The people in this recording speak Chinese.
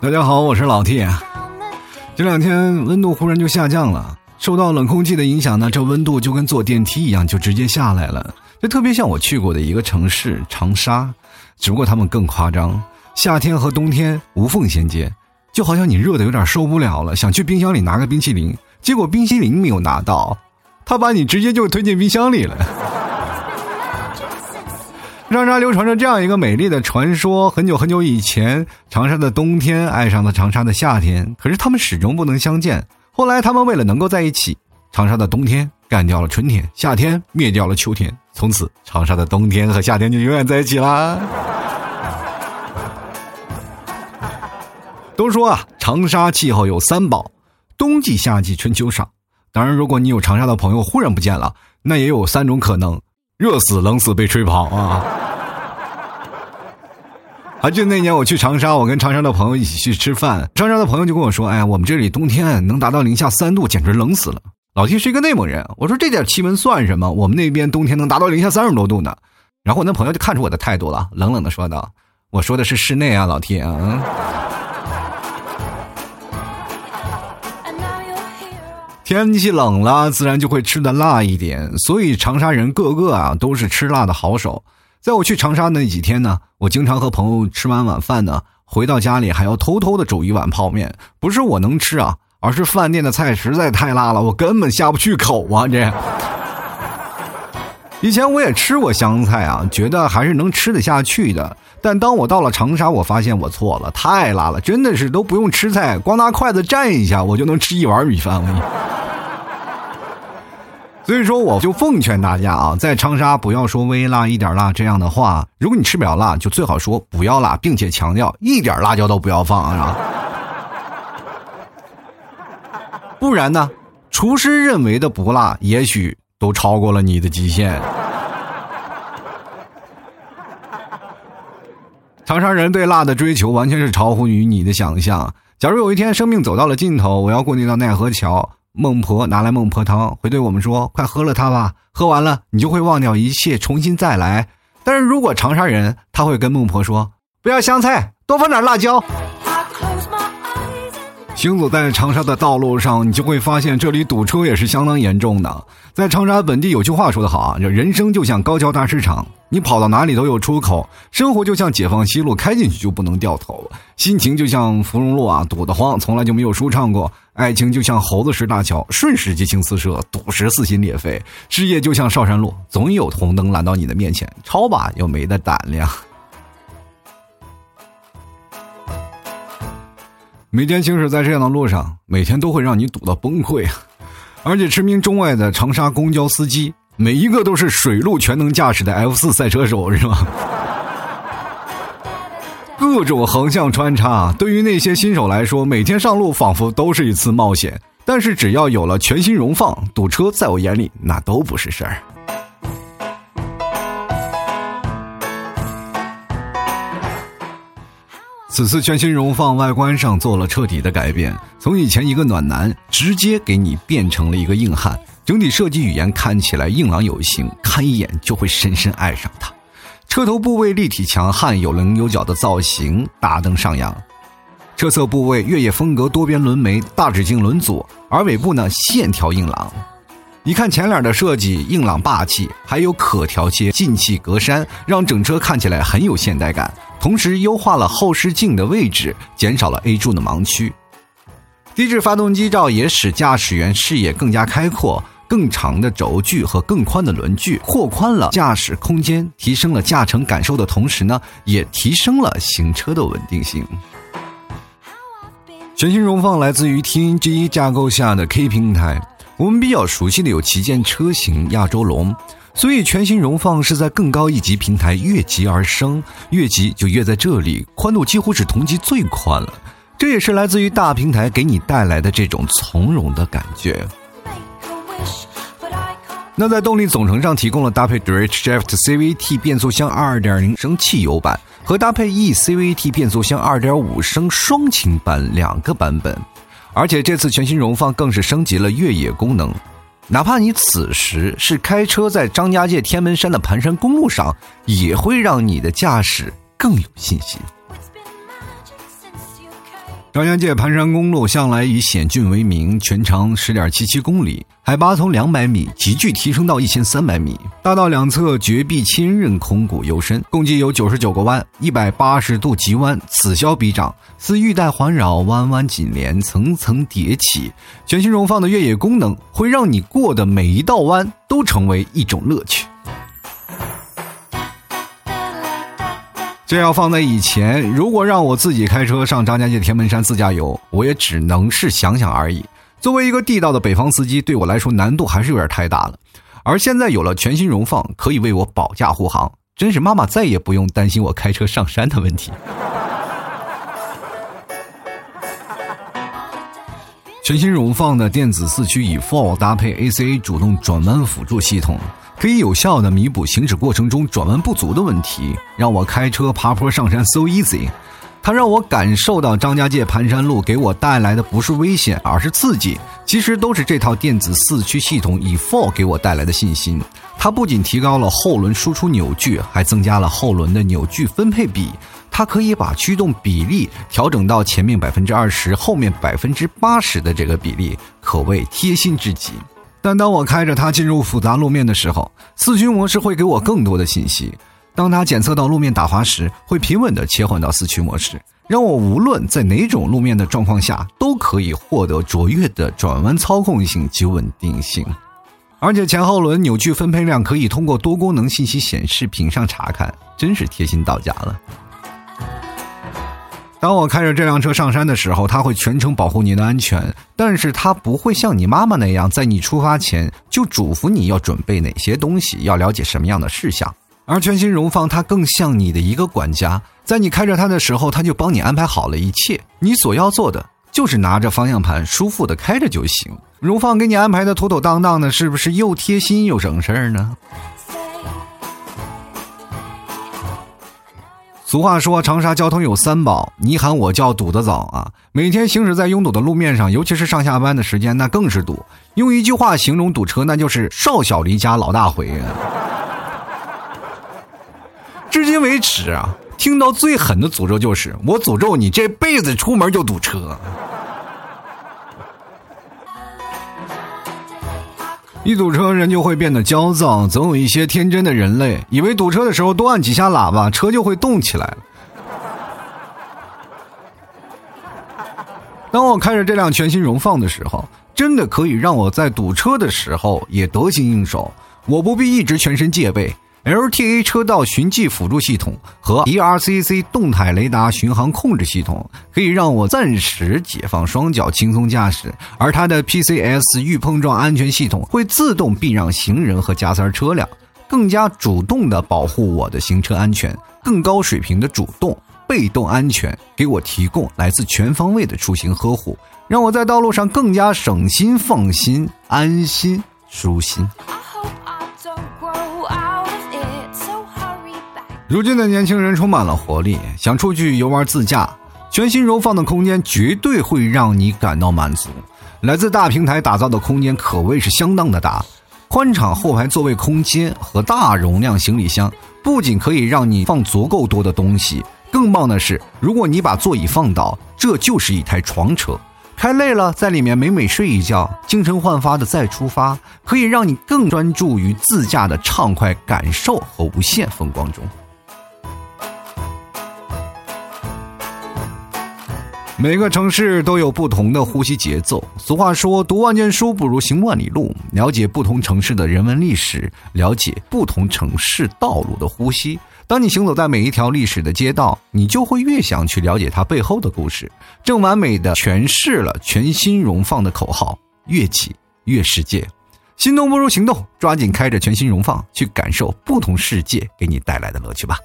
大家好，我是老 T。这两天温度忽然就下降了，受到冷空气的影响呢，这温度就跟坐电梯一样，就直接下来了。就特别像我去过的一个城市长沙，只不过他们更夸张，夏天和冬天无缝衔接，就好像你热的有点受不了了，想去冰箱里拿个冰淇淋，结果冰淇淋没有拿到，他把你直接就推进冰箱里了。长沙流传着这样一个美丽的传说：很久很久以前，长沙的冬天爱上了长沙的夏天，可是他们始终不能相见。后来，他们为了能够在一起，长沙的冬天干掉了春天，夏天灭掉了秋天，从此长沙的冬天和夏天就永远在一起啦。都说啊，长沙气候有三宝：冬季、夏季、春秋赏。当然，如果你有长沙的朋友忽然不见了，那也有三种可能。热死冷死被吹跑啊！还记得那年我去长沙，我跟长沙的朋友一起去吃饭，长沙的朋友就跟我说：“哎，我们这里冬天能达到零下三度，简直冷死了。”老弟是一个内蒙人，我说这点气温算什么？我们那边冬天能达到零下三十多度呢。然后我那朋友就看出我的态度了，冷冷的说道：“我说的是室内啊，老弟啊。”天气冷了，自然就会吃的辣一点，所以长沙人个个啊都是吃辣的好手。在我去长沙那几天呢，我经常和朋友吃完晚饭呢，回到家里还要偷偷的煮一碗泡面。不是我能吃啊，而是饭店的菜实在太辣了，我根本下不去口啊！这。以前我也吃过湘菜啊，觉得还是能吃得下去的。但当我到了长沙，我发现我错了，太辣了，真的是都不用吃菜，光拿筷子蘸一下，我就能吃一碗米饭了。所以说，我就奉劝大家啊，在长沙不要说微辣一点辣这样的话。如果你吃不了辣，就最好说不要辣，并且强调一点辣椒都不要放啊。不然呢，厨师认为的不辣，也许都超过了你的极限。长沙人对辣的追求完全是超乎于你的想象。假如有一天生命走到了尽头，我要过那道奈何桥。孟婆拿来孟婆汤，会对我们说：“快喝了它吧，喝完了你就会忘掉一切，重新再来。”但是如果长沙人，他会跟孟婆说：“不要香菜，多放点辣椒。”行走在长沙的道路上，你就会发现这里堵车也是相当严重的。在长沙本地有句话说得好啊，这人生就像高桥大市场，你跑到哪里都有出口；生活就像解放西路，开进去就不能掉头；心情就像芙蓉路啊，堵得慌，从来就没有舒畅过；爱情就像猴子石大桥，瞬时激情四射，堵时撕心裂肺；事业就像少山路，总有红灯拦到你的面前，超吧又没的胆量。每天行驶在这样的路上，每天都会让你堵到崩溃啊！而且驰名中外的长沙公交司机，每一个都是水陆全能驾驶的 F 四赛车手，是吧？各种横向穿插，对于那些新手来说，每天上路仿佛都是一次冒险。但是只要有了全新荣放，堵车在我眼里那都不是事儿。此次全新荣放外观上做了彻底的改变，从以前一个暖男，直接给你变成了一个硬汉。整体设计语言看起来硬朗有型，看一眼就会深深爱上它。车头部位立体强悍，有棱有角的造型，大灯上扬。车侧部位越野风格多边轮眉，大直径轮组，而尾部呢线条硬朗。你看前脸的设计硬朗霸气，还有可调节进气格栅，让整车看起来很有现代感。同时优化了后视镜的位置，减少了 A 柱的盲区。低置发动机罩也使驾驶员视野更加开阔，更长的轴距和更宽的轮距扩宽了驾驶空间，提升了驾乘感受的同时呢，也提升了行车的稳定性。全新荣放来自于 TNG 架构下的 K 平台，我们比较熟悉的有旗舰车型亚洲龙。所以，全新荣放是在更高一级平台越级而生，越级就越在这里，宽度几乎是同级最宽了。这也是来自于大平台给你带来的这种从容的感觉。那在动力总成上提供了搭配 DirectShaft CVT 变速箱2.0升汽油版和搭配 E CVT 变速箱2.5升双擎版两个版本，而且这次全新荣放更是升级了越野功能。哪怕你此时是开车在张家界天门山的盘山公路上，也会让你的驾驶更有信心。张家界盘山公路向来以险峻为名，全长十点七七公里，海拔从两百米急剧提升到一千三百米，大道两侧绝壁千仞，空谷幽深，共计有九十九个弯，一百八十度急弯，此消彼长，似玉带环绕，弯弯紧连，层层叠起。全新荣放的越野功能，会让你过的每一道弯都成为一种乐趣。这要放在以前，如果让我自己开车上张家界天门山自驾游，我也只能是想想而已。作为一个地道的北方司机，对我来说难度还是有点太大了。而现在有了全新荣放，可以为我保驾护航，真是妈妈再也不用担心我开车上山的问题。全新荣放的电子四驱以 Four 搭配 ACA 主动转弯辅助系统。可以有效的弥补行驶过程中转弯不足的问题，让我开车爬坡上山 so easy。它让我感受到张家界盘山路给我带来的不是危险，而是刺激。其实都是这套电子四驱系统以 for 给我带来的信心。它不仅提高了后轮输出扭矩，还增加了后轮的扭矩分配比。它可以把驱动比例调整到前面百分之二十，后面百分之八十的这个比例，可谓贴心至极。但当我开着它进入复杂路面的时候，四驱模式会给我更多的信息。当它检测到路面打滑时，会平稳地切换到四驱模式，让我无论在哪种路面的状况下，都可以获得卓越的转弯操控性及稳定性。而且前后轮扭矩分配量可以通过多功能信息显示屏上查看，真是贴心到家了。当我开着这辆车上山的时候，它会全程保护你的安全，但是它不会像你妈妈那样，在你出发前就嘱咐你要准备哪些东西，要了解什么样的事项。而全新荣放，它更像你的一个管家，在你开着它的时候，它就帮你安排好了一切，你所要做的就是拿着方向盘，舒服的开着就行。荣放给你安排的妥妥当当的，是不是又贴心又省事儿呢？俗话说，长沙交通有三宝，你喊我叫堵得早啊！每天行驶在拥堵的路面上，尤其是上下班的时间，那更是堵。用一句话形容堵车，那就是少小离家老大回。至今为止啊，听到最狠的诅咒就是我诅咒你这辈子出门就堵车。一堵车，人就会变得焦躁。总有一些天真的人类，以为堵车的时候多按几下喇叭，车就会动起来。当我开着这辆全新荣放的时候，真的可以让我在堵车的时候也得心应手，我不必一直全身戒备。LTA 车道循迹辅助系统和 ERCC 动态雷达巡航控制系统可以让我暂时解放双脚，轻松驾驶。而它的 PCS 预碰撞安全系统会自动避让行人和加塞车辆，更加主动的保护我的行车安全。更高水平的主动、被动安全，给我提供来自全方位的出行呵护，让我在道路上更加省心、放心、安心、舒心。如今的年轻人充满了活力，想出去游玩自驾，全新柔放的空间绝对会让你感到满足。来自大平台打造的空间可谓是相当的大，宽敞后排座位空间和大容量行李箱不仅可以让你放足够多的东西，更棒的是，如果你把座椅放倒，这就是一台床车。开累了，在里面美美睡一觉，精神焕发的再出发，可以让你更专注于自驾的畅快感受和无限风光中。每个城市都有不同的呼吸节奏。俗话说：“读万卷书不如行万里路。”了解不同城市的人文历史，了解不同城市道路的呼吸。当你行走在每一条历史的街道，你就会越想去了解它背后的故事。正完美的诠释了全新荣放的口号：“越挤越世界。”心动不如行动，抓紧开着全新荣放，去感受不同世界给你带来的乐趣吧。